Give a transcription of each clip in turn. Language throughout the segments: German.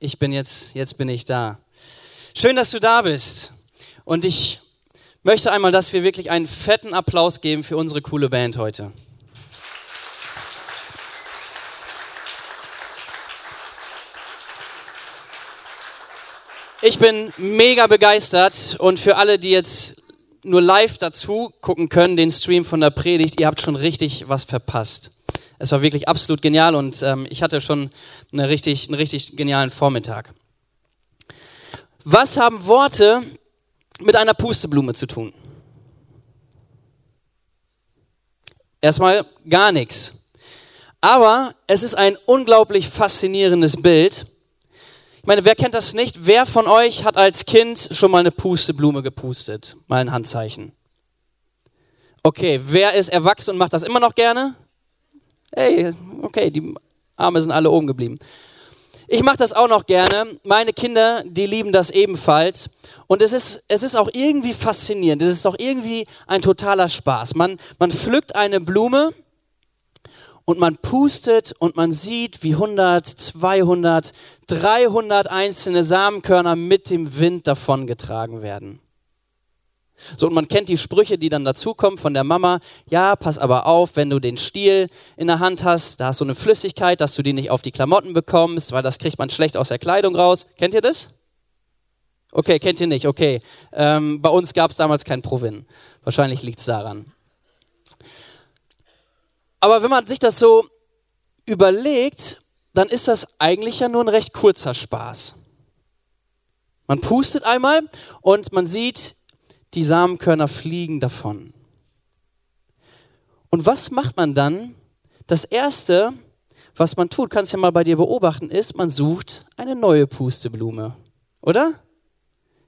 Ich bin jetzt, jetzt bin ich da. Schön, dass du da bist. Und ich möchte einmal, dass wir wirklich einen fetten Applaus geben für unsere coole Band heute. Ich bin mega begeistert und für alle, die jetzt nur live dazu gucken können, den Stream von der Predigt, ihr habt schon richtig was verpasst. Es war wirklich absolut genial und ähm, ich hatte schon eine richtig, einen richtig genialen Vormittag. Was haben Worte mit einer Pusteblume zu tun? Erstmal gar nichts. Aber es ist ein unglaublich faszinierendes Bild. Ich meine, wer kennt das nicht? Wer von euch hat als Kind schon mal eine Pusteblume gepustet? Mal ein Handzeichen. Okay, wer ist erwachsen und macht das immer noch gerne? Hey, okay, die Arme sind alle oben geblieben. Ich mache das auch noch gerne. Meine Kinder, die lieben das ebenfalls. Und es ist, es ist auch irgendwie faszinierend. Es ist auch irgendwie ein totaler Spaß. Man, man pflückt eine Blume und man pustet und man sieht, wie 100, 200, 300 einzelne Samenkörner mit dem Wind davongetragen werden. So, und man kennt die Sprüche, die dann dazukommen von der Mama. Ja, pass aber auf, wenn du den Stiel in der Hand hast, da hast du eine Flüssigkeit, dass du die nicht auf die Klamotten bekommst, weil das kriegt man schlecht aus der Kleidung raus. Kennt ihr das? Okay, kennt ihr nicht, okay. Ähm, bei uns gab es damals kein Provin. Wahrscheinlich liegt es daran. Aber wenn man sich das so überlegt, dann ist das eigentlich ja nur ein recht kurzer Spaß. Man pustet einmal und man sieht, die Samenkörner fliegen davon. Und was macht man dann? Das Erste, was man tut, kannst du ja mal bei dir beobachten, ist, man sucht eine neue Pusteblume. Oder?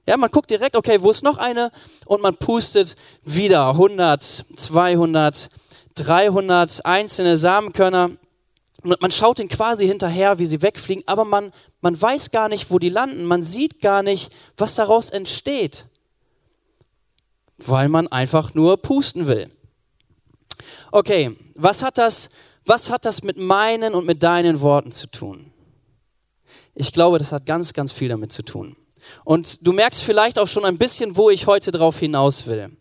Ja, man guckt direkt, okay, wo ist noch eine? Und man pustet wieder 100, 200, 300 einzelne Samenkörner. Man schaut ihnen quasi hinterher, wie sie wegfliegen, aber man, man weiß gar nicht, wo die landen. Man sieht gar nicht, was daraus entsteht weil man einfach nur pusten will. Okay, was hat das, was hat das mit meinen und mit deinen Worten zu tun? Ich glaube, das hat ganz, ganz viel damit zu tun. Und du merkst vielleicht auch schon ein bisschen, wo ich heute drauf hinaus will.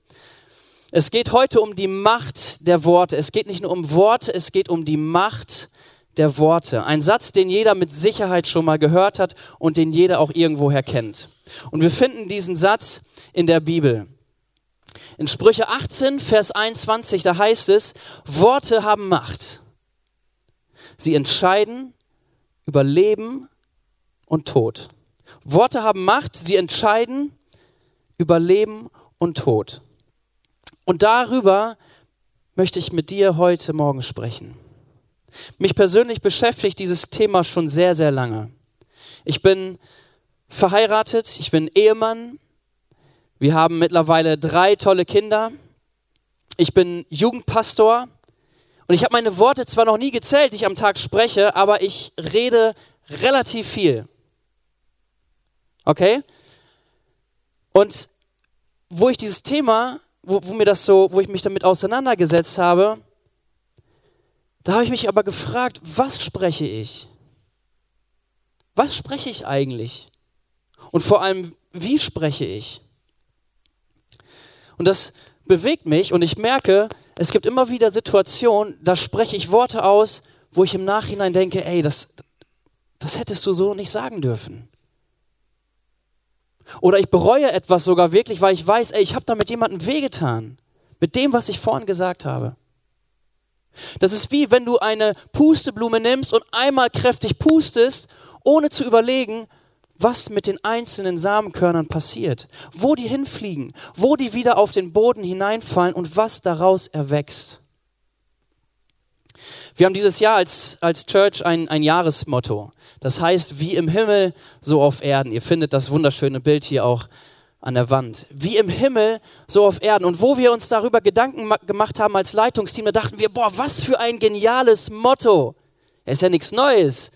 Es geht heute um die Macht der Worte. Es geht nicht nur um Worte, es geht um die Macht der Worte. Ein Satz, den jeder mit Sicherheit schon mal gehört hat und den jeder auch irgendwoher kennt. Und wir finden diesen Satz in der Bibel. In Sprüche 18, Vers 21, da heißt es, Worte haben Macht. Sie entscheiden über Leben und Tod. Worte haben Macht, sie entscheiden über Leben und Tod. Und darüber möchte ich mit dir heute Morgen sprechen. Mich persönlich beschäftigt dieses Thema schon sehr, sehr lange. Ich bin verheiratet, ich bin Ehemann, wir haben mittlerweile drei tolle Kinder. Ich bin Jugendpastor und ich habe meine Worte zwar noch nie gezählt, die ich am Tag spreche, aber ich rede relativ viel. Okay? Und wo ich dieses Thema, wo, wo mir das so, wo ich mich damit auseinandergesetzt habe, da habe ich mich aber gefragt, was spreche ich? Was spreche ich eigentlich? Und vor allem, wie spreche ich? Und das bewegt mich und ich merke, es gibt immer wieder Situationen, da spreche ich Worte aus, wo ich im Nachhinein denke, ey, das, das hättest du so nicht sagen dürfen. Oder ich bereue etwas sogar wirklich, weil ich weiß, ey, ich habe damit jemandem wehgetan. Mit dem, was ich vorhin gesagt habe. Das ist wie, wenn du eine Pusteblume nimmst und einmal kräftig pustest, ohne zu überlegen, was mit den einzelnen Samenkörnern passiert, wo die hinfliegen, wo die wieder auf den Boden hineinfallen und was daraus erwächst. Wir haben dieses Jahr als, als Church ein, ein Jahresmotto. Das heißt, wie im Himmel, so auf Erden. Ihr findet das wunderschöne Bild hier auch an der Wand. Wie im Himmel, so auf Erden. Und wo wir uns darüber Gedanken gemacht haben als Leitungsteam, da dachten wir, boah, was für ein geniales Motto. Es ist ja nichts Neues.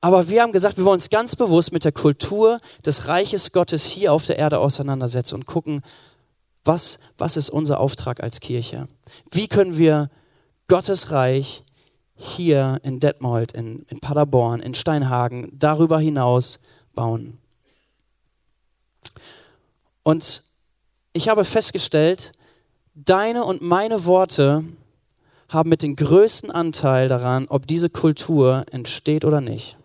Aber wir haben gesagt, wir wollen uns ganz bewusst mit der Kultur des Reiches Gottes hier auf der Erde auseinandersetzen und gucken, was, was ist unser Auftrag als Kirche? Wie können wir Gottes Reich hier in Detmold, in, in Paderborn, in Steinhagen, darüber hinaus bauen. Und ich habe festgestellt, deine und meine Worte haben mit den größten Anteil daran, ob diese Kultur entsteht oder nicht.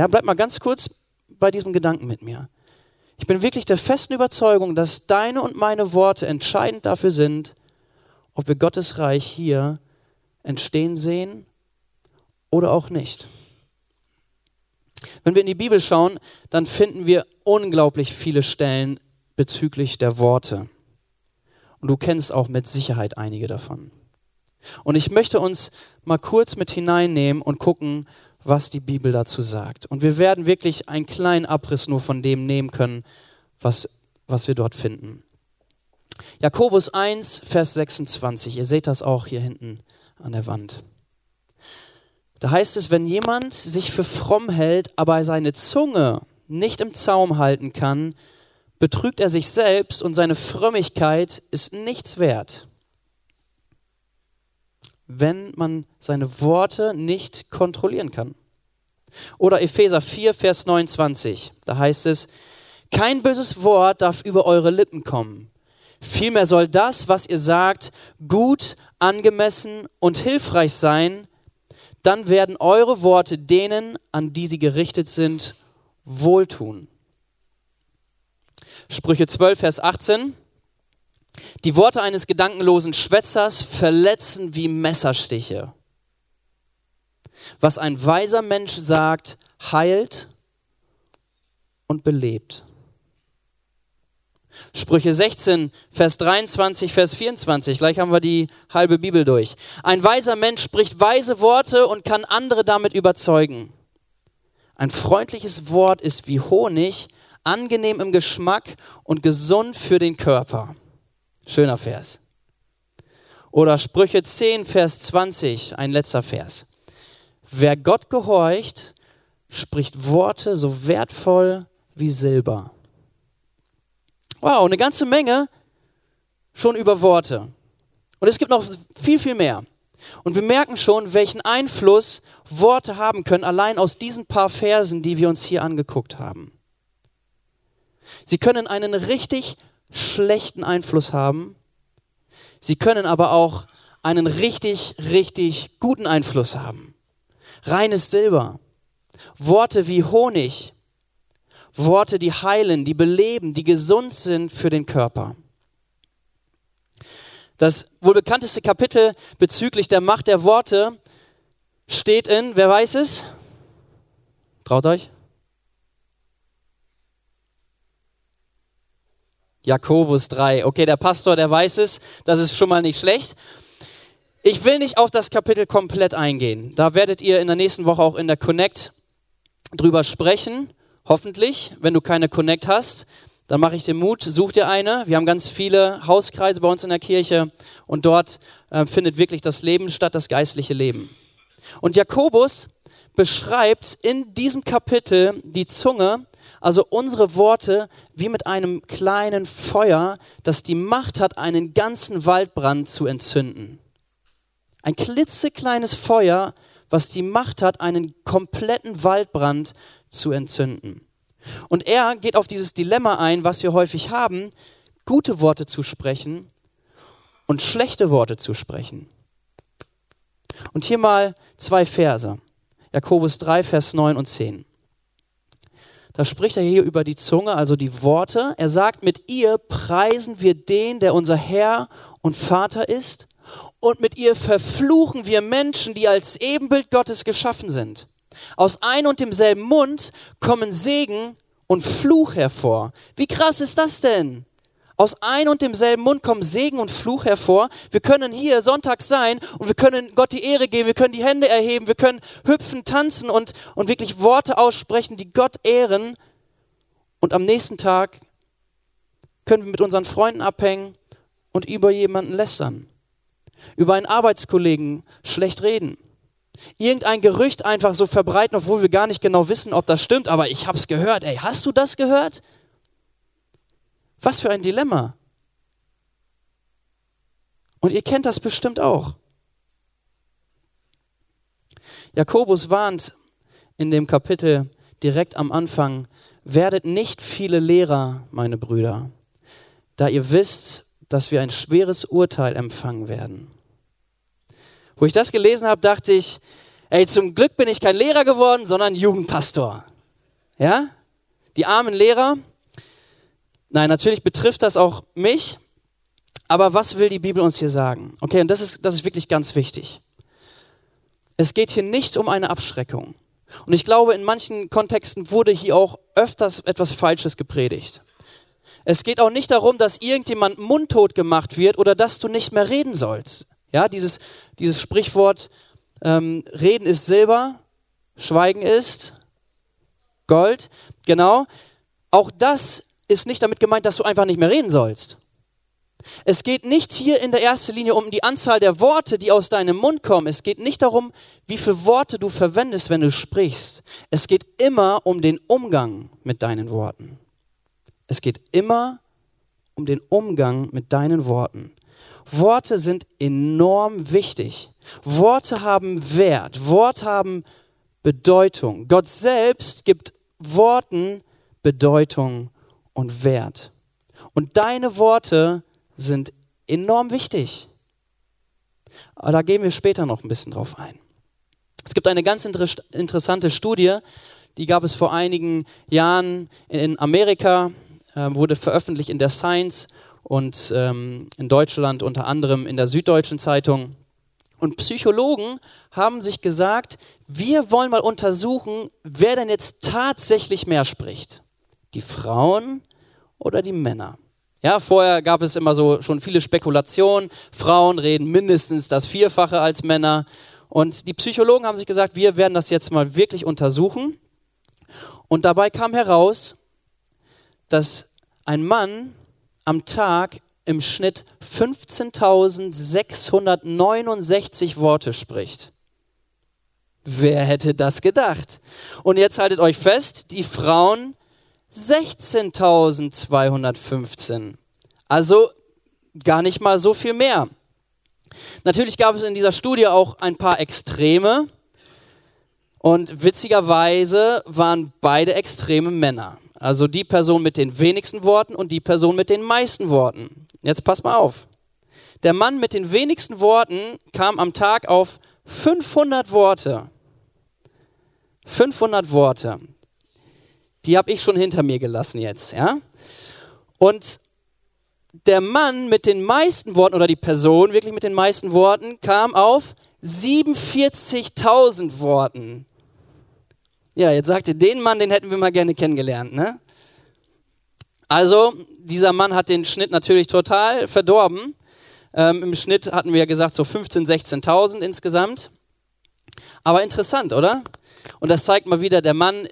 Ja, bleib mal ganz kurz bei diesem Gedanken mit mir. Ich bin wirklich der festen Überzeugung, dass deine und meine Worte entscheidend dafür sind, ob wir Gottes Reich hier entstehen sehen oder auch nicht. Wenn wir in die Bibel schauen, dann finden wir unglaublich viele Stellen bezüglich der Worte. Und du kennst auch mit Sicherheit einige davon. Und ich möchte uns mal kurz mit hineinnehmen und gucken, was die Bibel dazu sagt. Und wir werden wirklich einen kleinen Abriss nur von dem nehmen können, was, was wir dort finden. Jakobus 1, Vers 26. Ihr seht das auch hier hinten an der Wand. Da heißt es, wenn jemand sich für fromm hält, aber seine Zunge nicht im Zaum halten kann, betrügt er sich selbst und seine Frömmigkeit ist nichts wert wenn man seine Worte nicht kontrollieren kann. Oder Epheser 4, Vers 29, da heißt es, kein böses Wort darf über eure Lippen kommen. Vielmehr soll das, was ihr sagt, gut, angemessen und hilfreich sein, dann werden eure Worte denen, an die sie gerichtet sind, wohltun. Sprüche 12, Vers 18. Die Worte eines gedankenlosen Schwätzers verletzen wie Messerstiche. Was ein weiser Mensch sagt, heilt und belebt. Sprüche 16, Vers 23, Vers 24. Gleich haben wir die halbe Bibel durch. Ein weiser Mensch spricht weise Worte und kann andere damit überzeugen. Ein freundliches Wort ist wie Honig, angenehm im Geschmack und gesund für den Körper. Schöner Vers. Oder Sprüche 10, Vers 20, ein letzter Vers. Wer Gott gehorcht, spricht Worte so wertvoll wie Silber. Wow, eine ganze Menge schon über Worte. Und es gibt noch viel, viel mehr. Und wir merken schon, welchen Einfluss Worte haben können, allein aus diesen paar Versen, die wir uns hier angeguckt haben. Sie können einen richtig schlechten Einfluss haben. Sie können aber auch einen richtig, richtig guten Einfluss haben. Reines Silber. Worte wie Honig. Worte, die heilen, die beleben, die gesund sind für den Körper. Das wohl bekannteste Kapitel bezüglich der Macht der Worte steht in, wer weiß es? Traut euch? Jakobus 3. Okay, der Pastor, der weiß es, das ist schon mal nicht schlecht. Ich will nicht auf das Kapitel komplett eingehen. Da werdet ihr in der nächsten Woche auch in der Connect drüber sprechen. Hoffentlich, wenn du keine Connect hast, dann mache ich dir Mut, such dir eine. Wir haben ganz viele Hauskreise bei uns in der Kirche und dort äh, findet wirklich das Leben statt, das geistliche Leben. Und Jakobus beschreibt in diesem Kapitel die Zunge also unsere Worte wie mit einem kleinen Feuer, das die Macht hat, einen ganzen Waldbrand zu entzünden. Ein klitzekleines Feuer, was die Macht hat, einen kompletten Waldbrand zu entzünden. Und er geht auf dieses Dilemma ein, was wir häufig haben, gute Worte zu sprechen und schlechte Worte zu sprechen. Und hier mal zwei Verse. Jakobus 3, Vers 9 und 10. Da spricht er hier über die Zunge, also die Worte. Er sagt, mit ihr preisen wir den, der unser Herr und Vater ist. Und mit ihr verfluchen wir Menschen, die als Ebenbild Gottes geschaffen sind. Aus ein und demselben Mund kommen Segen und Fluch hervor. Wie krass ist das denn? Aus ein und demselben Mund kommen Segen und Fluch hervor. Wir können hier Sonntag sein und wir können Gott die Ehre geben, wir können die Hände erheben, wir können hüpfen, tanzen und, und wirklich Worte aussprechen, die Gott ehren. Und am nächsten Tag können wir mit unseren Freunden abhängen und über jemanden lästern. Über einen Arbeitskollegen schlecht reden. Irgendein Gerücht einfach so verbreiten, obwohl wir gar nicht genau wissen, ob das stimmt, aber ich habe es gehört. Ey, hast du das gehört? Was für ein Dilemma. Und ihr kennt das bestimmt auch. Jakobus warnt in dem Kapitel direkt am Anfang, werdet nicht viele Lehrer, meine Brüder, da ihr wisst, dass wir ein schweres Urteil empfangen werden. Wo ich das gelesen habe, dachte ich, ey, zum Glück bin ich kein Lehrer geworden, sondern Jugendpastor. Ja? Die armen Lehrer. Nein, natürlich betrifft das auch mich. Aber was will die Bibel uns hier sagen? Okay, und das ist, das ist wirklich ganz wichtig. Es geht hier nicht um eine Abschreckung. Und ich glaube, in manchen Kontexten wurde hier auch öfters etwas Falsches gepredigt. Es geht auch nicht darum, dass irgendjemand mundtot gemacht wird oder dass du nicht mehr reden sollst. Ja, dieses, dieses Sprichwort, ähm, Reden ist Silber, Schweigen ist Gold. Genau. Auch das ist nicht damit gemeint, dass du einfach nicht mehr reden sollst. Es geht nicht hier in der ersten Linie um die Anzahl der Worte, die aus deinem Mund kommen. Es geht nicht darum, wie viele Worte du verwendest, wenn du sprichst. Es geht immer um den Umgang mit deinen Worten. Es geht immer um den Umgang mit deinen Worten. Worte sind enorm wichtig. Worte haben Wert. Worte haben Bedeutung. Gott selbst gibt Worten Bedeutung und Wert. Und deine Worte sind enorm wichtig. Aber da gehen wir später noch ein bisschen drauf ein. Es gibt eine ganz inter interessante Studie, die gab es vor einigen Jahren in Amerika, äh, wurde veröffentlicht in der Science und ähm, in Deutschland unter anderem in der Süddeutschen Zeitung. Und Psychologen haben sich gesagt, wir wollen mal untersuchen, wer denn jetzt tatsächlich mehr spricht. Die Frauen oder die Männer? Ja, vorher gab es immer so schon viele Spekulationen. Frauen reden mindestens das Vierfache als Männer. Und die Psychologen haben sich gesagt, wir werden das jetzt mal wirklich untersuchen. Und dabei kam heraus, dass ein Mann am Tag im Schnitt 15.669 Worte spricht. Wer hätte das gedacht? Und jetzt haltet euch fest, die Frauen 16.215. Also gar nicht mal so viel mehr. Natürlich gab es in dieser Studie auch ein paar Extreme. Und witzigerweise waren beide Extreme Männer. Also die Person mit den wenigsten Worten und die Person mit den meisten Worten. Jetzt pass mal auf. Der Mann mit den wenigsten Worten kam am Tag auf 500 Worte. 500 Worte die habe ich schon hinter mir gelassen jetzt, ja? Und der Mann mit den meisten Worten oder die Person wirklich mit den meisten Worten kam auf 47.000 Worten. Ja, jetzt sagt ihr, den Mann, den hätten wir mal gerne kennengelernt, ne? Also, dieser Mann hat den Schnitt natürlich total verdorben. Ähm, Im Schnitt hatten wir ja gesagt so 15.000, 16.000 insgesamt. Aber interessant, oder? Und das zeigt mal wieder, der Mann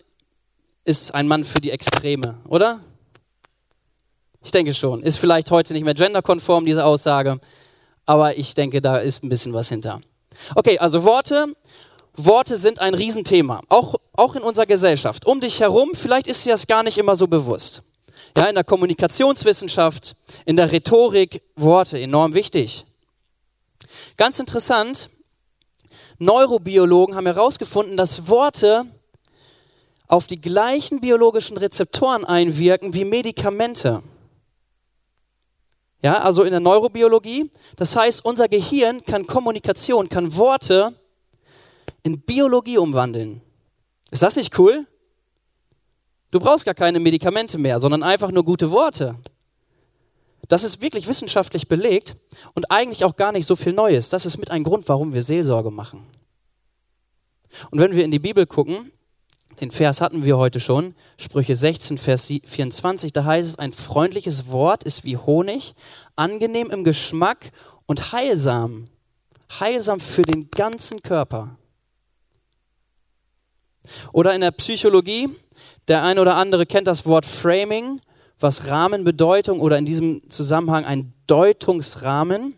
ist ein Mann für die Extreme, oder? Ich denke schon. Ist vielleicht heute nicht mehr genderkonform, diese Aussage, aber ich denke, da ist ein bisschen was hinter. Okay, also Worte. Worte sind ein Riesenthema, auch, auch in unserer Gesellschaft. Um dich herum, vielleicht ist dir das gar nicht immer so bewusst. Ja, in der Kommunikationswissenschaft, in der Rhetorik, Worte enorm wichtig. Ganz interessant, Neurobiologen haben herausgefunden, dass Worte auf die gleichen biologischen Rezeptoren einwirken wie Medikamente. Ja, also in der Neurobiologie. Das heißt, unser Gehirn kann Kommunikation, kann Worte in Biologie umwandeln. Ist das nicht cool? Du brauchst gar keine Medikamente mehr, sondern einfach nur gute Worte. Das ist wirklich wissenschaftlich belegt und eigentlich auch gar nicht so viel Neues. Das ist mit ein Grund, warum wir Seelsorge machen. Und wenn wir in die Bibel gucken, den Vers hatten wir heute schon, Sprüche 16, Vers 24, da heißt es, ein freundliches Wort ist wie Honig, angenehm im Geschmack und heilsam, heilsam für den ganzen Körper. Oder in der Psychologie, der eine oder andere kennt das Wort Framing, was Rahmenbedeutung oder in diesem Zusammenhang ein Deutungsrahmen.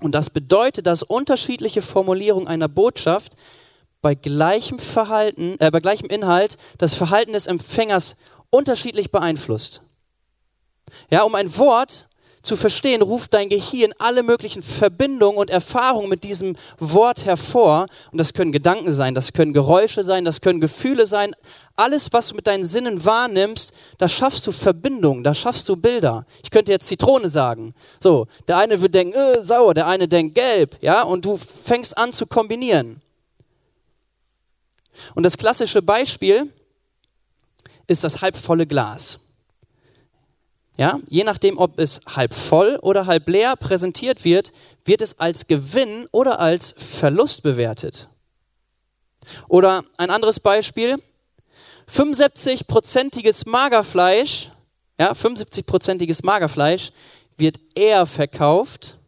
Und das bedeutet, dass unterschiedliche Formulierungen einer Botschaft bei gleichem Verhalten, äh, bei gleichem Inhalt das Verhalten des Empfängers unterschiedlich beeinflusst. Ja, um ein Wort zu verstehen, ruft dein Gehirn alle möglichen Verbindungen und Erfahrungen mit diesem Wort hervor. Und das können Gedanken sein, das können Geräusche sein, das können Gefühle sein. Alles, was du mit deinen Sinnen wahrnimmst, da schaffst du Verbindungen, da schaffst du Bilder. Ich könnte jetzt Zitrone sagen. So, der eine wird denken, äh, sauer, der eine denkt gelb, ja, und du fängst an zu kombinieren. Und das klassische Beispiel ist das halbvolle Glas. Ja, je nachdem, ob es halb voll oder halb leer präsentiert wird, wird es als Gewinn oder als Verlust bewertet. Oder ein anderes Beispiel, 75-prozentiges Magerfleisch, ja, 75-prozentiges Magerfleisch wird eher verkauft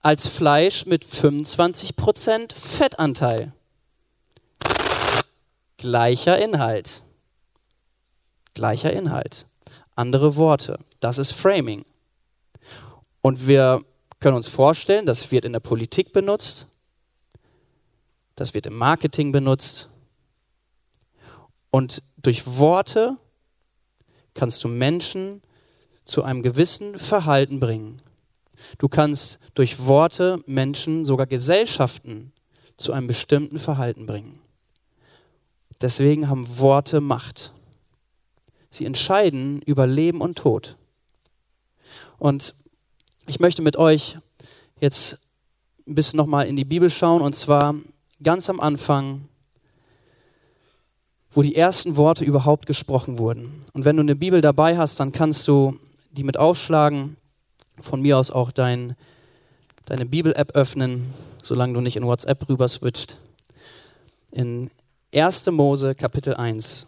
als Fleisch mit 25% Fettanteil. Gleicher Inhalt. Gleicher Inhalt. Andere Worte. Das ist Framing. Und wir können uns vorstellen, das wird in der Politik benutzt, das wird im Marketing benutzt. Und durch Worte kannst du Menschen zu einem gewissen Verhalten bringen. Du kannst durch Worte Menschen, sogar Gesellschaften, zu einem bestimmten Verhalten bringen. Deswegen haben Worte Macht. Sie entscheiden über Leben und Tod. Und ich möchte mit euch jetzt ein bisschen nochmal in die Bibel schauen und zwar ganz am Anfang, wo die ersten Worte überhaupt gesprochen wurden. Und wenn du eine Bibel dabei hast, dann kannst du die mit aufschlagen, von mir aus auch dein, deine Bibel-App öffnen, solange du nicht in WhatsApp rüber switcht. In 1. Mose Kapitel 1.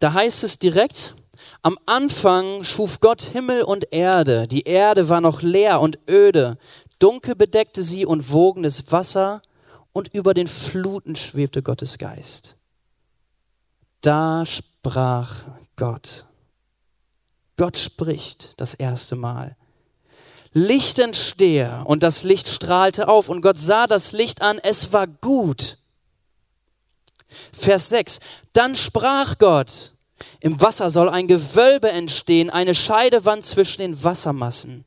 Da heißt es direkt, am Anfang schuf Gott Himmel und Erde. Die Erde war noch leer und öde. Dunkel bedeckte sie und wogendes Wasser und über den Fluten schwebte Gottes Geist. Da sprach Gott. Gott spricht das erste Mal. Licht entstehe. Und das Licht strahlte auf. Und Gott sah das Licht an. Es war gut. Vers 6. Dann sprach Gott, im Wasser soll ein Gewölbe entstehen, eine Scheidewand zwischen den Wassermassen.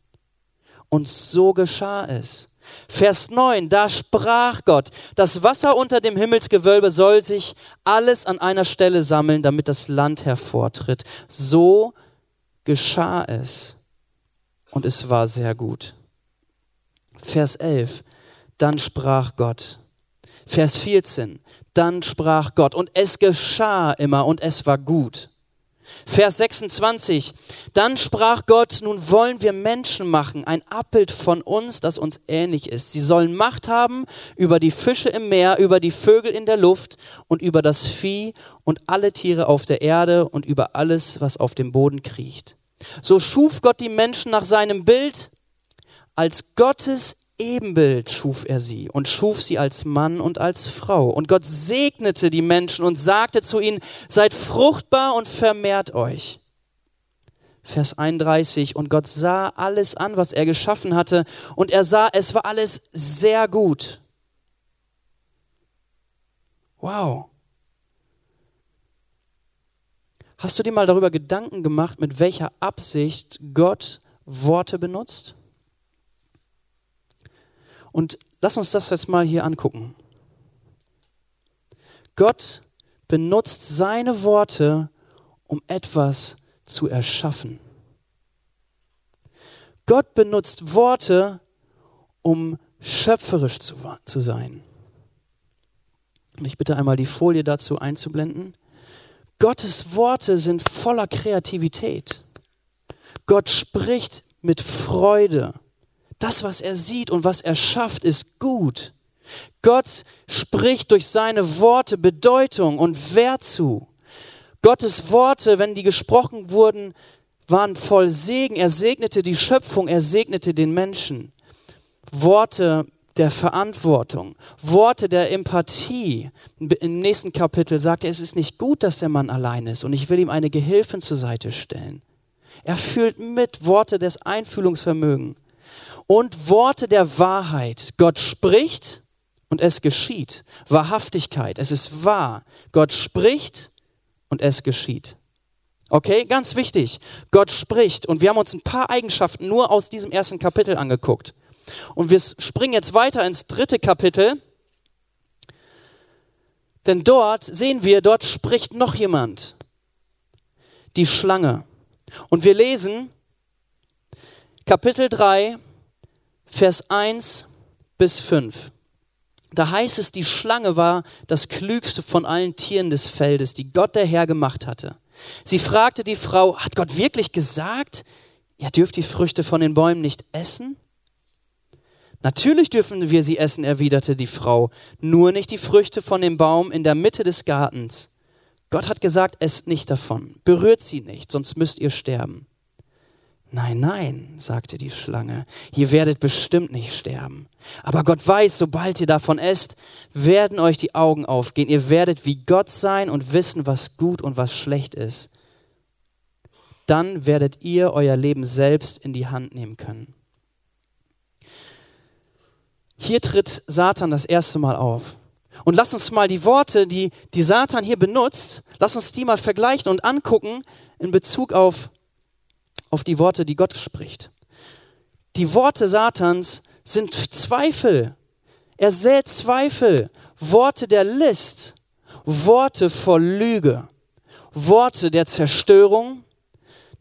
Und so geschah es. Vers 9, da sprach Gott, das Wasser unter dem Himmelsgewölbe soll sich alles an einer Stelle sammeln, damit das Land hervortritt. So geschah es und es war sehr gut. Vers 11, dann sprach Gott. Vers 14, dann sprach Gott und es geschah immer und es war gut. Vers 26, dann sprach Gott, nun wollen wir Menschen machen, ein Abbild von uns, das uns ähnlich ist. Sie sollen Macht haben über die Fische im Meer, über die Vögel in der Luft und über das Vieh und alle Tiere auf der Erde und über alles, was auf dem Boden kriecht. So schuf Gott die Menschen nach seinem Bild. Als Gottes Ebenbild schuf er sie und schuf sie als Mann und als Frau. Und Gott segnete die Menschen und sagte zu ihnen, seid fruchtbar und vermehrt euch. Vers 31, und Gott sah alles an, was er geschaffen hatte, und er sah, es war alles sehr gut. Wow. Hast du dir mal darüber Gedanken gemacht, mit welcher Absicht Gott Worte benutzt? Und lass uns das jetzt mal hier angucken. Gott benutzt seine Worte, um etwas zu erschaffen. Gott benutzt Worte, um schöpferisch zu, zu sein. Und ich bitte einmal die Folie dazu einzublenden. Gottes Worte sind voller Kreativität. Gott spricht mit Freude. Das, was er sieht und was er schafft, ist gut. Gott spricht durch seine Worte Bedeutung und Wert zu. Gottes Worte, wenn die gesprochen wurden, waren voll Segen. Er segnete die Schöpfung, er segnete den Menschen. Worte der Verantwortung, Worte der Empathie. Im nächsten Kapitel sagt er, es ist nicht gut, dass der Mann allein ist und ich will ihm eine Gehilfin zur Seite stellen. Er fühlt mit Worte des Einfühlungsvermögens und Worte der Wahrheit. Gott spricht und es geschieht. Wahrhaftigkeit, es ist wahr. Gott spricht und es geschieht. Okay, ganz wichtig. Gott spricht und wir haben uns ein paar Eigenschaften nur aus diesem ersten Kapitel angeguckt. Und wir springen jetzt weiter ins dritte Kapitel. Denn dort sehen wir, dort spricht noch jemand. Die Schlange. Und wir lesen Kapitel 3, Vers 1 bis 5. Da heißt es, die Schlange war das klügste von allen Tieren des Feldes, die Gott der Herr gemacht hatte. Sie fragte die Frau, hat Gott wirklich gesagt, ihr dürft die Früchte von den Bäumen nicht essen? Natürlich dürfen wir sie essen, erwiderte die Frau, nur nicht die Früchte von dem Baum in der Mitte des Gartens. Gott hat gesagt, esst nicht davon, berührt sie nicht, sonst müsst ihr sterben. Nein, nein, sagte die Schlange, ihr werdet bestimmt nicht sterben. Aber Gott weiß, sobald ihr davon esst, werden euch die Augen aufgehen. Ihr werdet wie Gott sein und wissen, was gut und was schlecht ist. Dann werdet ihr euer Leben selbst in die Hand nehmen können. Hier tritt Satan das erste Mal auf. Und lass uns mal die Worte, die, die Satan hier benutzt, lass uns die mal vergleichen und angucken in Bezug auf auf die Worte, die Gott spricht. Die Worte Satans sind Zweifel. Er sät Zweifel, Worte der List, Worte voll Lüge, Worte der Zerstörung,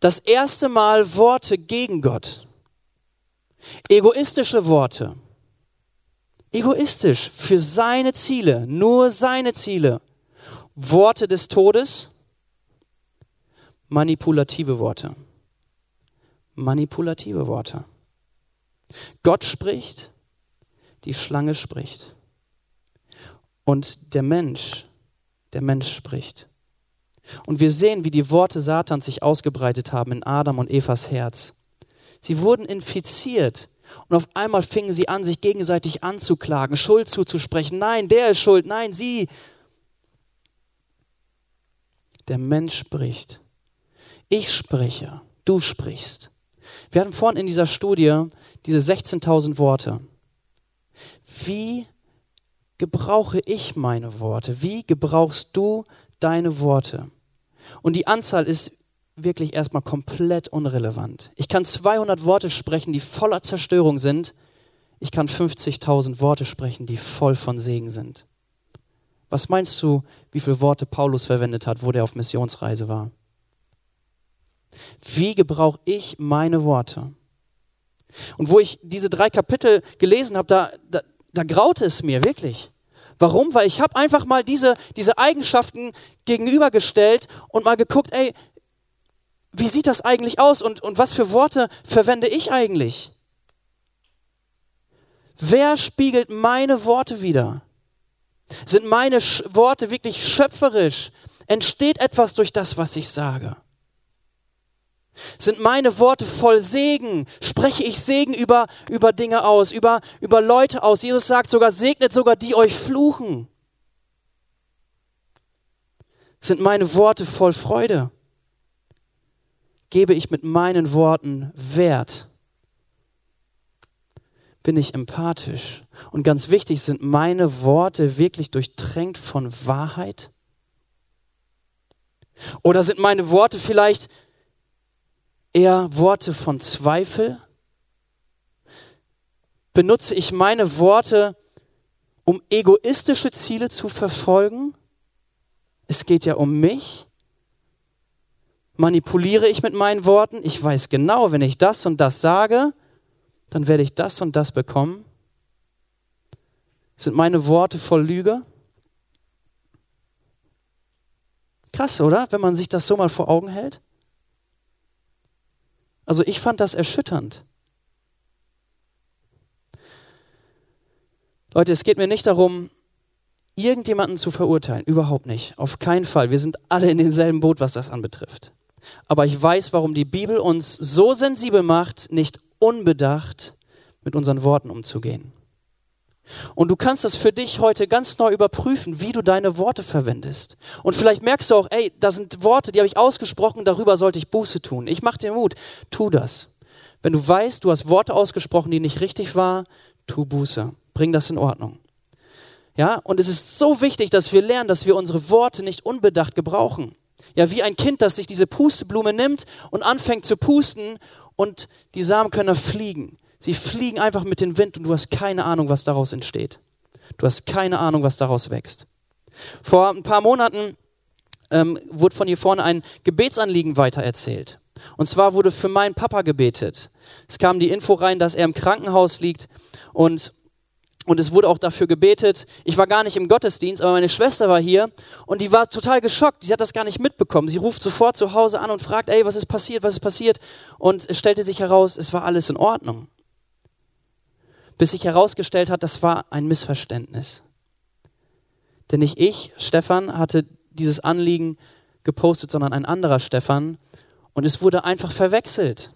das erste Mal Worte gegen Gott, egoistische Worte, egoistisch für seine Ziele, nur seine Ziele, Worte des Todes, manipulative Worte manipulative Worte. Gott spricht, die Schlange spricht. Und der Mensch, der Mensch spricht. Und wir sehen, wie die Worte Satans sich ausgebreitet haben in Adam und Evas Herz. Sie wurden infiziert und auf einmal fingen sie an, sich gegenseitig anzuklagen, Schuld zuzusprechen. Nein, der ist schuld, nein, sie. Der Mensch spricht. Ich spreche, du sprichst. Wir hatten vorhin in dieser Studie diese 16.000 Worte. Wie gebrauche ich meine Worte? Wie gebrauchst du deine Worte? Und die Anzahl ist wirklich erstmal komplett unrelevant. Ich kann 200 Worte sprechen, die voller Zerstörung sind. Ich kann 50.000 Worte sprechen, die voll von Segen sind. Was meinst du, wie viele Worte Paulus verwendet hat, wo der auf Missionsreise war? Wie gebrauche ich meine Worte? Und wo ich diese drei Kapitel gelesen habe, da, da, da graute es mir wirklich. Warum? Weil ich habe einfach mal diese, diese Eigenschaften gegenübergestellt und mal geguckt, ey, wie sieht das eigentlich aus und, und was für Worte verwende ich eigentlich? Wer spiegelt meine Worte wieder? Sind meine Sch Worte wirklich schöpferisch? Entsteht etwas durch das, was ich sage? Sind meine Worte voll Segen? Spreche ich Segen über, über Dinge aus, über, über Leute aus? Jesus sagt sogar, segnet sogar die euch fluchen. Sind meine Worte voll Freude? Gebe ich mit meinen Worten Wert? Bin ich empathisch? Und ganz wichtig, sind meine Worte wirklich durchtränkt von Wahrheit? Oder sind meine Worte vielleicht eher Worte von Zweifel? Benutze ich meine Worte, um egoistische Ziele zu verfolgen? Es geht ja um mich. Manipuliere ich mit meinen Worten? Ich weiß genau, wenn ich das und das sage, dann werde ich das und das bekommen. Sind meine Worte voll Lüge? Krass, oder? Wenn man sich das so mal vor Augen hält. Also ich fand das erschütternd. Leute, es geht mir nicht darum, irgendjemanden zu verurteilen. Überhaupt nicht. Auf keinen Fall. Wir sind alle in demselben Boot, was das anbetrifft. Aber ich weiß, warum die Bibel uns so sensibel macht, nicht unbedacht mit unseren Worten umzugehen. Und du kannst das für dich heute ganz neu überprüfen, wie du deine Worte verwendest. Und vielleicht merkst du auch, ey, da sind Worte, die habe ich ausgesprochen, darüber sollte ich Buße tun. Ich mache dir Mut, tu das. Wenn du weißt, du hast Worte ausgesprochen, die nicht richtig waren, tu Buße. Bring das in Ordnung. Ja, und es ist so wichtig, dass wir lernen, dass wir unsere Worte nicht unbedacht gebrauchen. Ja, wie ein Kind, das sich diese Pusteblume nimmt und anfängt zu pusten und die Samen können fliegen. Sie fliegen einfach mit dem Wind und du hast keine Ahnung, was daraus entsteht. Du hast keine Ahnung, was daraus wächst. Vor ein paar Monaten ähm, wurde von hier vorne ein Gebetsanliegen weitererzählt. Und zwar wurde für meinen Papa gebetet. Es kam die Info rein, dass er im Krankenhaus liegt und und es wurde auch dafür gebetet. Ich war gar nicht im Gottesdienst, aber meine Schwester war hier und die war total geschockt. Sie hat das gar nicht mitbekommen. Sie ruft sofort zu Hause an und fragt, ey, was ist passiert, was ist passiert? Und es stellte sich heraus, es war alles in Ordnung. Bis sich herausgestellt hat, das war ein Missverständnis. Denn nicht ich, Stefan, hatte dieses Anliegen gepostet, sondern ein anderer Stefan. Und es wurde einfach verwechselt.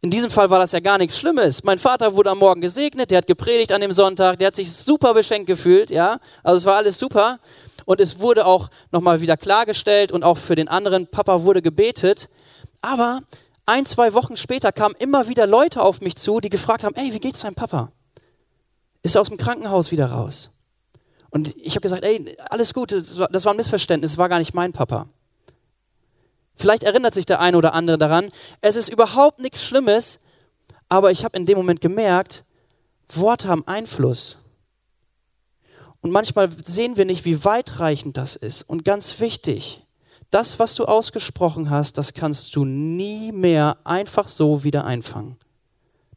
In diesem Fall war das ja gar nichts Schlimmes. Mein Vater wurde am Morgen gesegnet, der hat gepredigt an dem Sonntag, der hat sich super beschenkt gefühlt, ja. Also es war alles super. Und es wurde auch nochmal wieder klargestellt und auch für den anderen Papa wurde gebetet. Aber ein, zwei Wochen später kamen immer wieder Leute auf mich zu, die gefragt haben, ey, wie geht's deinem Papa? Ist er aus dem Krankenhaus wieder raus? Und ich habe gesagt, ey, alles gut, das war, das war ein Missverständnis, es war gar nicht mein Papa. Vielleicht erinnert sich der eine oder andere daran. Es ist überhaupt nichts Schlimmes, aber ich habe in dem Moment gemerkt, Worte haben Einfluss. Und manchmal sehen wir nicht, wie weitreichend das ist. Und ganz wichtig, das, was du ausgesprochen hast, das kannst du nie mehr einfach so wieder einfangen.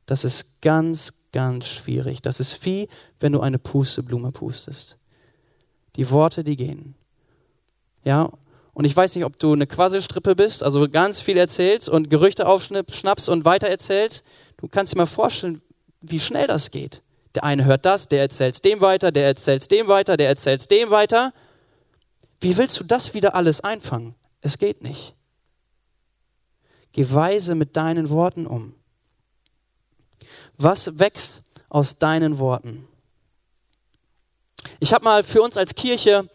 Das ist ganz, ganz schwierig. Das ist wie, wenn du eine Pusteblume pustest. Die Worte, die gehen. Ja, und ich weiß nicht, ob du eine Quasselstrippe bist, also ganz viel erzählst und Gerüchte aufschnappst und weiter erzählst. Du kannst dir mal vorstellen, wie schnell das geht. Der eine hört das, der erzählt dem weiter, der erzählt dem weiter, der erzählt dem weiter. Wie willst du das wieder alles einfangen? Es geht nicht. Geh weise mit deinen Worten um. Was wächst aus deinen Worten? Ich habe mal für uns als Kirche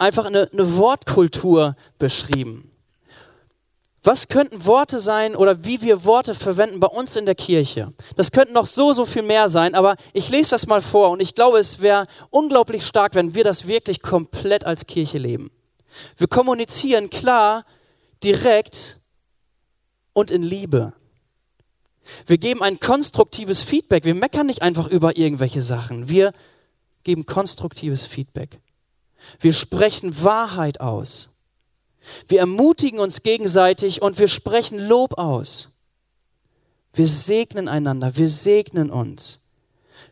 einfach eine, eine Wortkultur beschrieben. Was könnten Worte sein oder wie wir Worte verwenden bei uns in der Kirche? Das könnten noch so, so viel mehr sein, aber ich lese das mal vor und ich glaube, es wäre unglaublich stark, wenn wir das wirklich komplett als Kirche leben. Wir kommunizieren klar, direkt und in Liebe. Wir geben ein konstruktives Feedback. Wir meckern nicht einfach über irgendwelche Sachen. Wir geben konstruktives Feedback. Wir sprechen Wahrheit aus. Wir ermutigen uns gegenseitig und wir sprechen Lob aus. Wir segnen einander, wir segnen uns.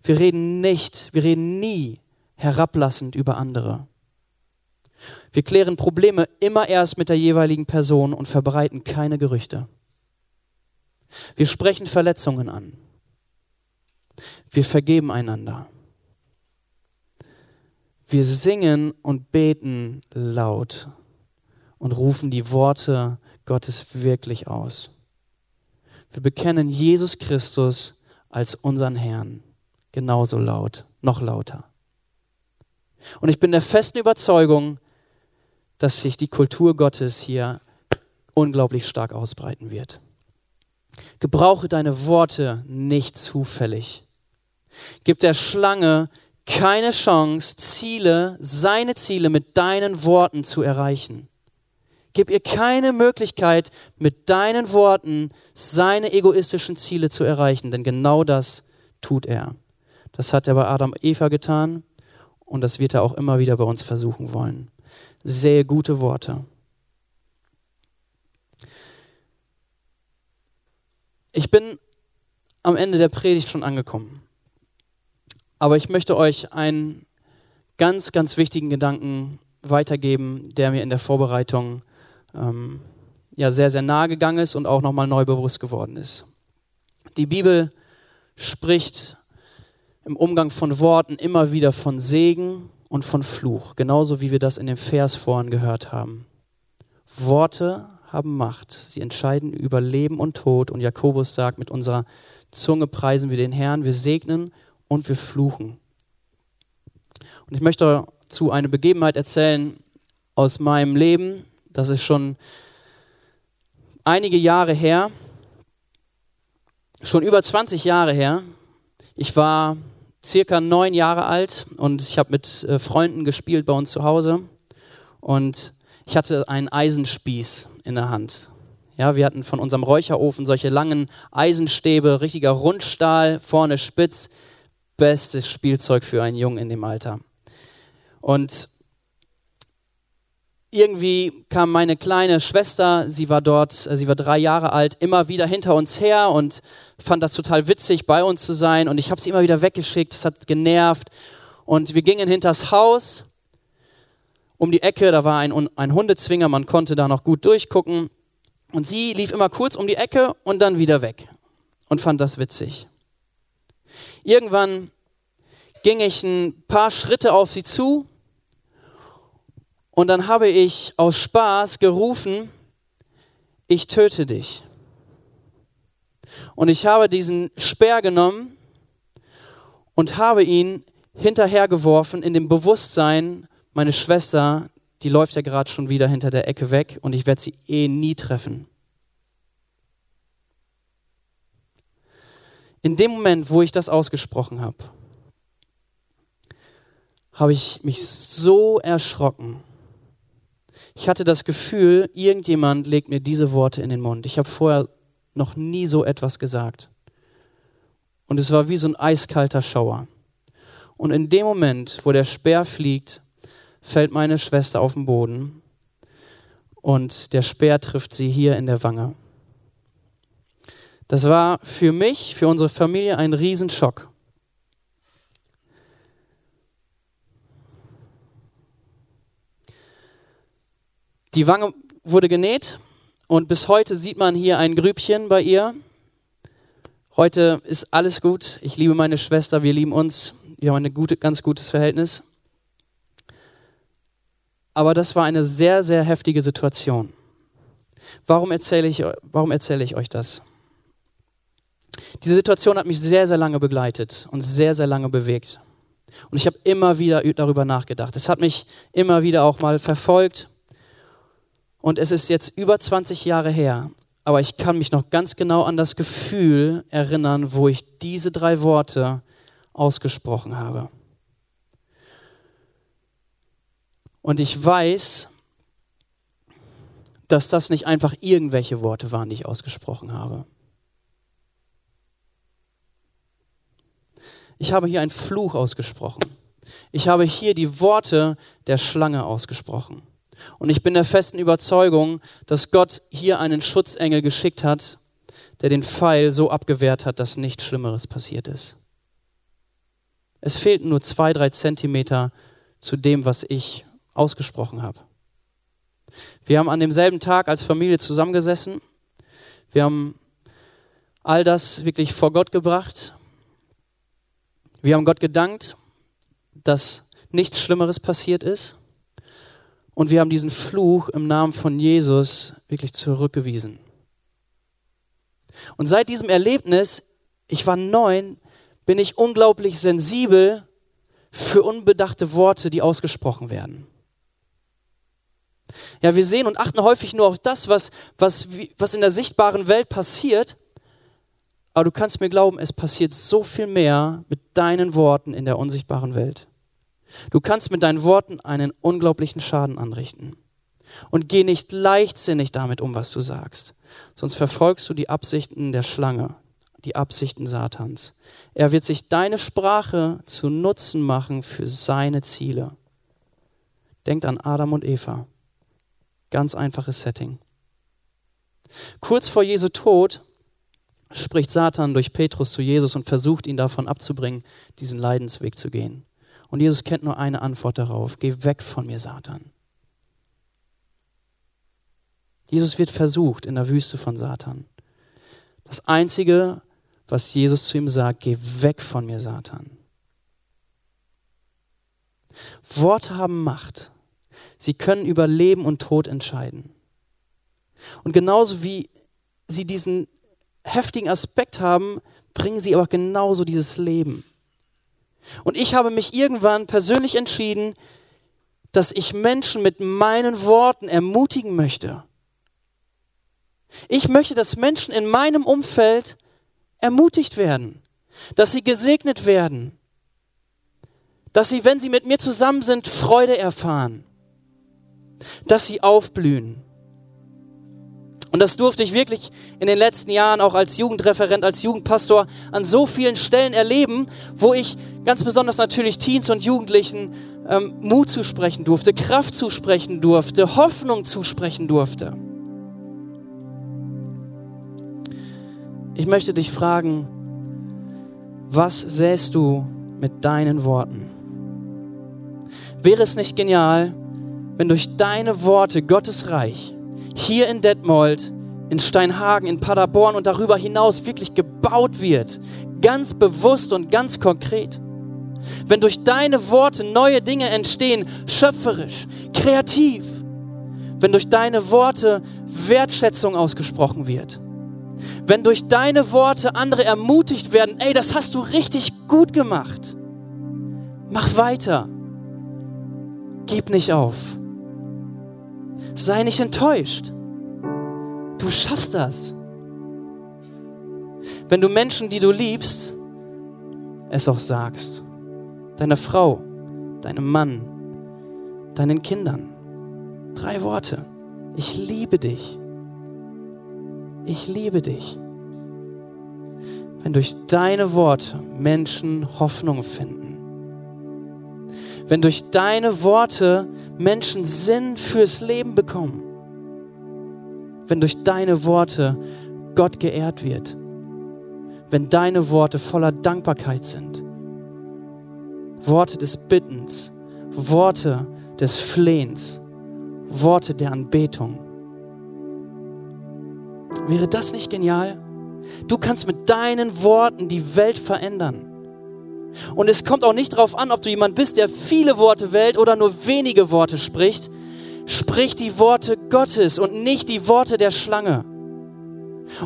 Wir reden nicht, wir reden nie herablassend über andere. Wir klären Probleme immer erst mit der jeweiligen Person und verbreiten keine Gerüchte. Wir sprechen Verletzungen an. Wir vergeben einander. Wir singen und beten laut und rufen die Worte Gottes wirklich aus. Wir bekennen Jesus Christus als unseren Herrn genauso laut, noch lauter. Und ich bin der festen Überzeugung, dass sich die Kultur Gottes hier unglaublich stark ausbreiten wird. Gebrauche deine Worte nicht zufällig. Gib der Schlange keine Chance, Ziele, seine Ziele mit deinen Worten zu erreichen. Gib ihr keine Möglichkeit, mit deinen Worten seine egoistischen Ziele zu erreichen, denn genau das tut er. Das hat er bei Adam und Eva getan und das wird er auch immer wieder bei uns versuchen wollen. Sehr gute Worte. Ich bin am Ende der Predigt schon angekommen. Aber ich möchte euch einen ganz, ganz wichtigen Gedanken weitergeben, der mir in der Vorbereitung ähm, ja sehr, sehr nahe gegangen ist und auch nochmal neu bewusst geworden ist. Die Bibel spricht im Umgang von Worten immer wieder von Segen und von Fluch, genauso wie wir das in dem Vers vorhin gehört haben. Worte haben Macht, sie entscheiden über Leben und Tod und Jakobus sagt, mit unserer Zunge preisen wir den Herrn, wir segnen und wir fluchen. Und ich möchte dazu eine Begebenheit erzählen aus meinem Leben. Das ist schon einige Jahre her, schon über 20 Jahre her. Ich war circa neun Jahre alt und ich habe mit äh, Freunden gespielt bei uns zu Hause. Und ich hatte einen Eisenspieß in der Hand. Ja, wir hatten von unserem Räucherofen solche langen Eisenstäbe, richtiger Rundstahl, vorne spitz. Bestes Spielzeug für einen Jungen in dem Alter. Und irgendwie kam meine kleine Schwester, sie war dort, äh, sie war drei Jahre alt, immer wieder hinter uns her und fand das total witzig, bei uns zu sein. Und ich habe sie immer wieder weggeschickt, es hat genervt. Und wir gingen hinters Haus, um die Ecke, da war ein, ein Hundezwinger, man konnte da noch gut durchgucken. Und sie lief immer kurz um die Ecke und dann wieder weg und fand das witzig. Irgendwann ging ich ein paar Schritte auf sie zu und dann habe ich aus Spaß gerufen, ich töte dich. Und ich habe diesen Speer genommen und habe ihn hinterhergeworfen in dem Bewusstsein, meine Schwester, die läuft ja gerade schon wieder hinter der Ecke weg und ich werde sie eh nie treffen. In dem Moment, wo ich das ausgesprochen habe, habe ich mich so erschrocken ich hatte das Gefühl, irgendjemand legt mir diese Worte in den Mund. Ich habe vorher noch nie so etwas gesagt. Und es war wie so ein eiskalter Schauer. Und in dem Moment, wo der Speer fliegt, fällt meine Schwester auf den Boden und der Speer trifft sie hier in der Wange. Das war für mich, für unsere Familie ein Riesenschock. Die Wange wurde genäht und bis heute sieht man hier ein Grübchen bei ihr. Heute ist alles gut. Ich liebe meine Schwester, wir lieben uns. Wir haben ein gute, ganz gutes Verhältnis. Aber das war eine sehr, sehr heftige Situation. Warum erzähle ich, warum erzähle ich euch das? Diese Situation hat mich sehr, sehr lange begleitet und sehr, sehr lange bewegt. Und ich habe immer wieder darüber nachgedacht. Es hat mich immer wieder auch mal verfolgt und es ist jetzt über 20 Jahre her, aber ich kann mich noch ganz genau an das Gefühl erinnern, wo ich diese drei Worte ausgesprochen habe. Und ich weiß, dass das nicht einfach irgendwelche Worte waren, die ich ausgesprochen habe. Ich habe hier einen Fluch ausgesprochen. Ich habe hier die Worte der Schlange ausgesprochen. Und ich bin der festen Überzeugung, dass Gott hier einen Schutzengel geschickt hat, der den Pfeil so abgewehrt hat, dass nichts Schlimmeres passiert ist. Es fehlten nur zwei, drei Zentimeter zu dem, was ich ausgesprochen habe. Wir haben an demselben Tag als Familie zusammengesessen. Wir haben all das wirklich vor Gott gebracht. Wir haben Gott gedankt, dass nichts Schlimmeres passiert ist. Und wir haben diesen Fluch im Namen von Jesus wirklich zurückgewiesen. Und seit diesem Erlebnis, ich war neun, bin ich unglaublich sensibel für unbedachte Worte, die ausgesprochen werden. Ja, wir sehen und achten häufig nur auf das, was, was, was in der sichtbaren Welt passiert. Aber du kannst mir glauben, es passiert so viel mehr mit deinen Worten in der unsichtbaren Welt. Du kannst mit deinen Worten einen unglaublichen Schaden anrichten. Und geh nicht leichtsinnig damit um, was du sagst, sonst verfolgst du die Absichten der Schlange, die Absichten Satans. Er wird sich deine Sprache zu Nutzen machen für seine Ziele. Denkt an Adam und Eva. Ganz einfaches Setting. Kurz vor Jesu Tod spricht Satan durch Petrus zu Jesus und versucht ihn davon abzubringen, diesen Leidensweg zu gehen. Und Jesus kennt nur eine Antwort darauf. Geh weg von mir, Satan. Jesus wird versucht in der Wüste von Satan. Das Einzige, was Jesus zu ihm sagt, geh weg von mir, Satan. Worte haben Macht. Sie können über Leben und Tod entscheiden. Und genauso wie sie diesen heftigen Aspekt haben, bringen sie aber genauso dieses Leben. Und ich habe mich irgendwann persönlich entschieden, dass ich Menschen mit meinen Worten ermutigen möchte. Ich möchte, dass Menschen in meinem Umfeld ermutigt werden, dass sie gesegnet werden, dass sie, wenn sie mit mir zusammen sind, Freude erfahren. dass sie aufblühen. Und das durfte ich wirklich in den letzten Jahren auch als Jugendreferent, als Jugendpastor an so vielen Stellen erleben, wo ich ganz besonders natürlich Teens und Jugendlichen ähm, Mut zusprechen durfte, Kraft zusprechen durfte, Hoffnung zusprechen durfte. Ich möchte dich fragen, was säst du mit deinen Worten? Wäre es nicht genial, wenn durch deine Worte Gottes Reich hier in Detmold, in Steinhagen, in Paderborn und darüber hinaus wirklich gebaut wird, ganz bewusst und ganz konkret? Wenn durch deine Worte neue Dinge entstehen, schöpferisch, kreativ, wenn durch deine Worte Wertschätzung ausgesprochen wird, wenn durch deine Worte andere ermutigt werden, ey, das hast du richtig gut gemacht. Mach weiter. Gib nicht auf. Sei nicht enttäuscht. Du schaffst das. Wenn du Menschen, die du liebst, es auch sagst. Deiner Frau, deinem Mann, deinen Kindern. Drei Worte. Ich liebe dich ich liebe dich. Wenn durch deine Worte Menschen Hoffnung finden. Wenn durch deine Worte Menschen Sinn fürs Leben bekommen. Wenn durch deine Worte Gott geehrt wird. Wenn deine Worte voller Dankbarkeit sind. Worte des Bittens, Worte des Flehens, Worte der Anbetung. Wäre das nicht genial? Du kannst mit deinen Worten die Welt verändern. Und es kommt auch nicht darauf an, ob du jemand bist, der viele Worte wählt oder nur wenige Worte spricht. Sprich die Worte Gottes und nicht die Worte der Schlange.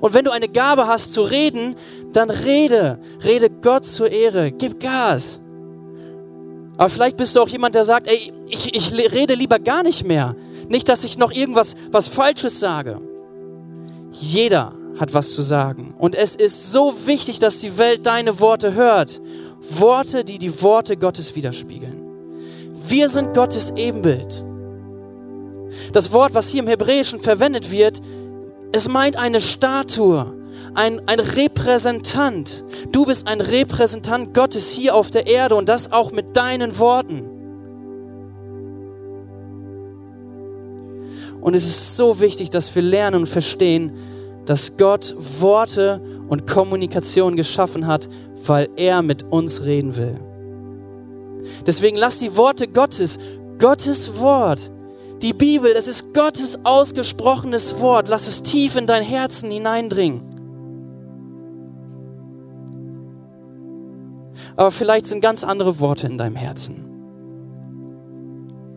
Und wenn du eine Gabe hast zu reden, dann rede. Rede Gott zur Ehre. Gib Gas. Aber vielleicht bist du auch jemand, der sagt, ey, ich, ich rede lieber gar nicht mehr. Nicht, dass ich noch irgendwas was Falsches sage. Jeder hat was zu sagen. Und es ist so wichtig, dass die Welt deine Worte hört. Worte, die die Worte Gottes widerspiegeln. Wir sind Gottes Ebenbild. Das Wort, was hier im Hebräischen verwendet wird, es meint eine Statue, ein, ein Repräsentant. Du bist ein Repräsentant Gottes hier auf der Erde und das auch mit deinen Worten. Und es ist so wichtig, dass wir lernen und verstehen, dass Gott Worte und Kommunikation geschaffen hat, weil er mit uns reden will. Deswegen lass die Worte Gottes, Gottes Wort, die Bibel, das ist Gottes ausgesprochenes Wort, lass es tief in dein Herzen hineindringen. Aber vielleicht sind ganz andere Worte in deinem Herzen.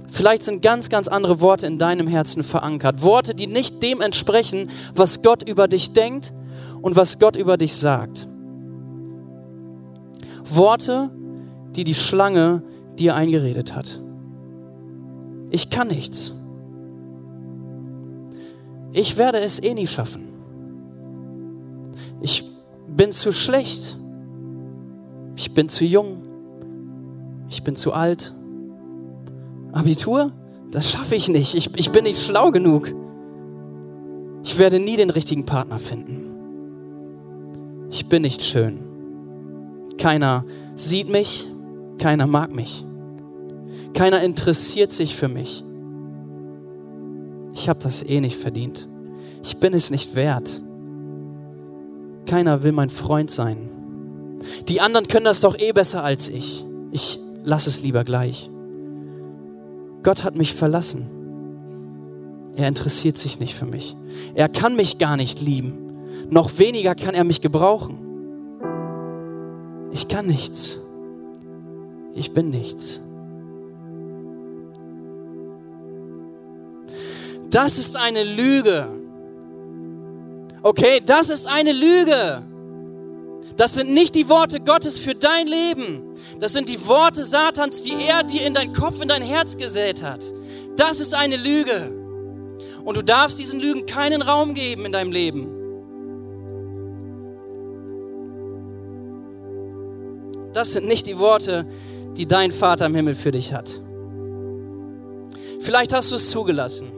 Vielleicht sind ganz, ganz andere Worte in deinem Herzen verankert. Worte, die nicht dem entsprechen, was Gott über dich denkt und was Gott über dich sagt. Worte, die die Schlange dir eingeredet hat. Ich kann nichts. Ich werde es eh nie schaffen. Ich bin zu schlecht. Ich bin zu jung. Ich bin zu alt. Abitur? Das schaffe ich nicht. Ich, ich bin nicht schlau genug. Ich werde nie den richtigen Partner finden. Ich bin nicht schön. Keiner sieht mich, keiner mag mich. Keiner interessiert sich für mich. Ich habe das eh nicht verdient. Ich bin es nicht wert. Keiner will mein Freund sein. Die anderen können das doch eh besser als ich. Ich lasse es lieber gleich. Gott hat mich verlassen. Er interessiert sich nicht für mich. Er kann mich gar nicht lieben. Noch weniger kann er mich gebrauchen. Ich kann nichts. Ich bin nichts. Das ist eine Lüge. Okay, das ist eine Lüge. Das sind nicht die Worte Gottes für dein Leben. Das sind die Worte Satans, die er dir in dein Kopf, in dein Herz gesät hat. Das ist eine Lüge. Und du darfst diesen Lügen keinen Raum geben in deinem Leben. Das sind nicht die Worte, die dein Vater im Himmel für dich hat. Vielleicht hast du es zugelassen.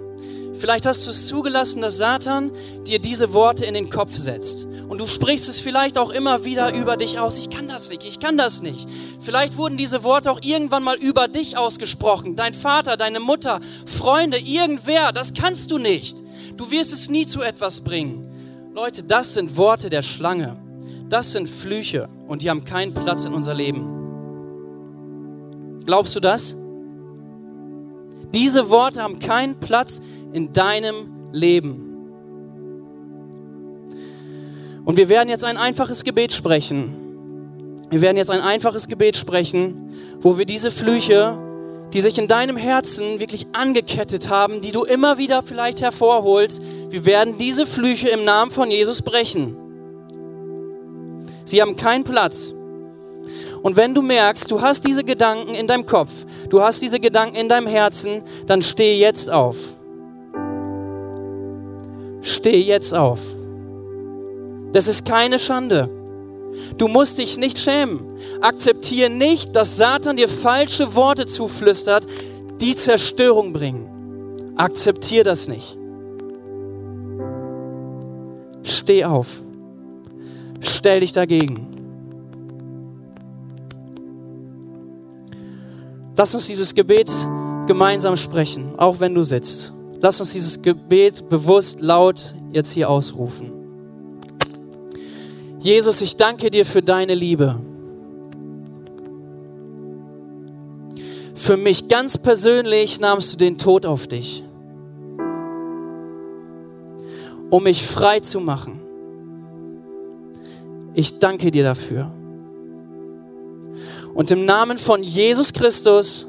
Vielleicht hast du es zugelassen, dass Satan dir diese Worte in den Kopf setzt. Und du sprichst es vielleicht auch immer wieder über dich aus. Ich kann das nicht, ich kann das nicht. Vielleicht wurden diese Worte auch irgendwann mal über dich ausgesprochen. Dein Vater, deine Mutter, Freunde, irgendwer. Das kannst du nicht. Du wirst es nie zu etwas bringen. Leute, das sind Worte der Schlange. Das sind Flüche und die haben keinen Platz in unser Leben. Glaubst du das? Diese Worte haben keinen Platz in deinem Leben. Und wir werden jetzt ein einfaches Gebet sprechen. Wir werden jetzt ein einfaches Gebet sprechen, wo wir diese Flüche, die sich in deinem Herzen wirklich angekettet haben, die du immer wieder vielleicht hervorholst, wir werden diese Flüche im Namen von Jesus brechen. Sie haben keinen Platz. Und wenn du merkst, du hast diese Gedanken in deinem Kopf, du hast diese Gedanken in deinem Herzen, dann steh jetzt auf. Steh jetzt auf. Das ist keine Schande. Du musst dich nicht schämen. Akzeptiere nicht, dass Satan dir falsche Worte zuflüstert, die Zerstörung bringen. Akzeptiere das nicht. Steh auf. Stell dich dagegen. Lass uns dieses Gebet gemeinsam sprechen, auch wenn du sitzt. Lass uns dieses Gebet bewusst laut jetzt hier ausrufen. Jesus, ich danke dir für deine Liebe. Für mich ganz persönlich nahmst du den Tod auf dich, um mich frei zu machen. Ich danke dir dafür. Und im Namen von Jesus Christus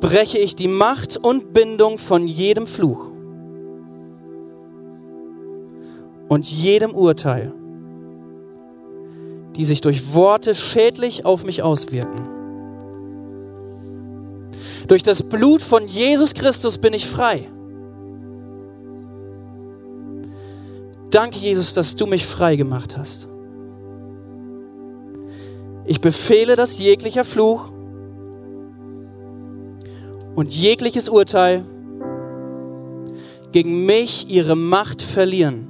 breche ich die Macht und Bindung von jedem Fluch und jedem Urteil, die sich durch Worte schädlich auf mich auswirken. Durch das Blut von Jesus Christus bin ich frei. Danke, Jesus, dass du mich frei gemacht hast. Ich befehle, dass jeglicher Fluch und jegliches Urteil gegen mich ihre Macht verlieren.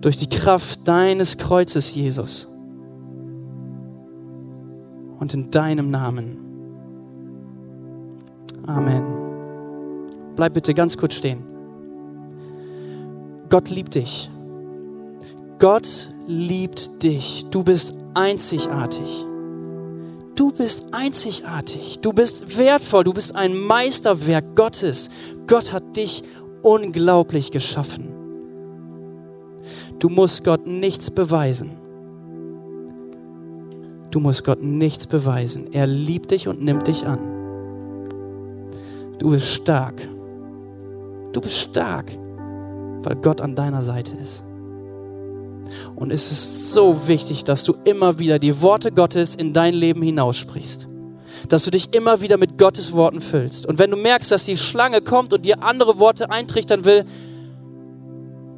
Durch die Kraft deines Kreuzes, Jesus. Und in deinem Namen. Amen. Bleib bitte ganz kurz stehen. Gott liebt dich. Gott liebt dich. Du bist einzigartig. Du bist einzigartig. Du bist wertvoll. Du bist ein Meisterwerk Gottes. Gott hat dich unglaublich geschaffen. Du musst Gott nichts beweisen. Du musst Gott nichts beweisen. Er liebt dich und nimmt dich an. Du bist stark. Du bist stark, weil Gott an deiner Seite ist. Und es ist so wichtig, dass du immer wieder die Worte Gottes in dein Leben hinaussprichst. Dass du dich immer wieder mit Gottes Worten füllst. Und wenn du merkst, dass die Schlange kommt und dir andere Worte eintrichtern will,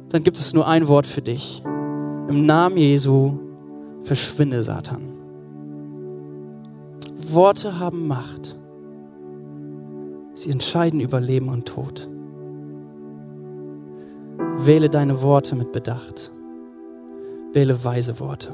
dann gibt es nur ein Wort für dich. Im Namen Jesu verschwinde Satan. Worte haben Macht. Sie entscheiden über Leben und Tod. Wähle deine Worte mit Bedacht. Wähle weise Worte.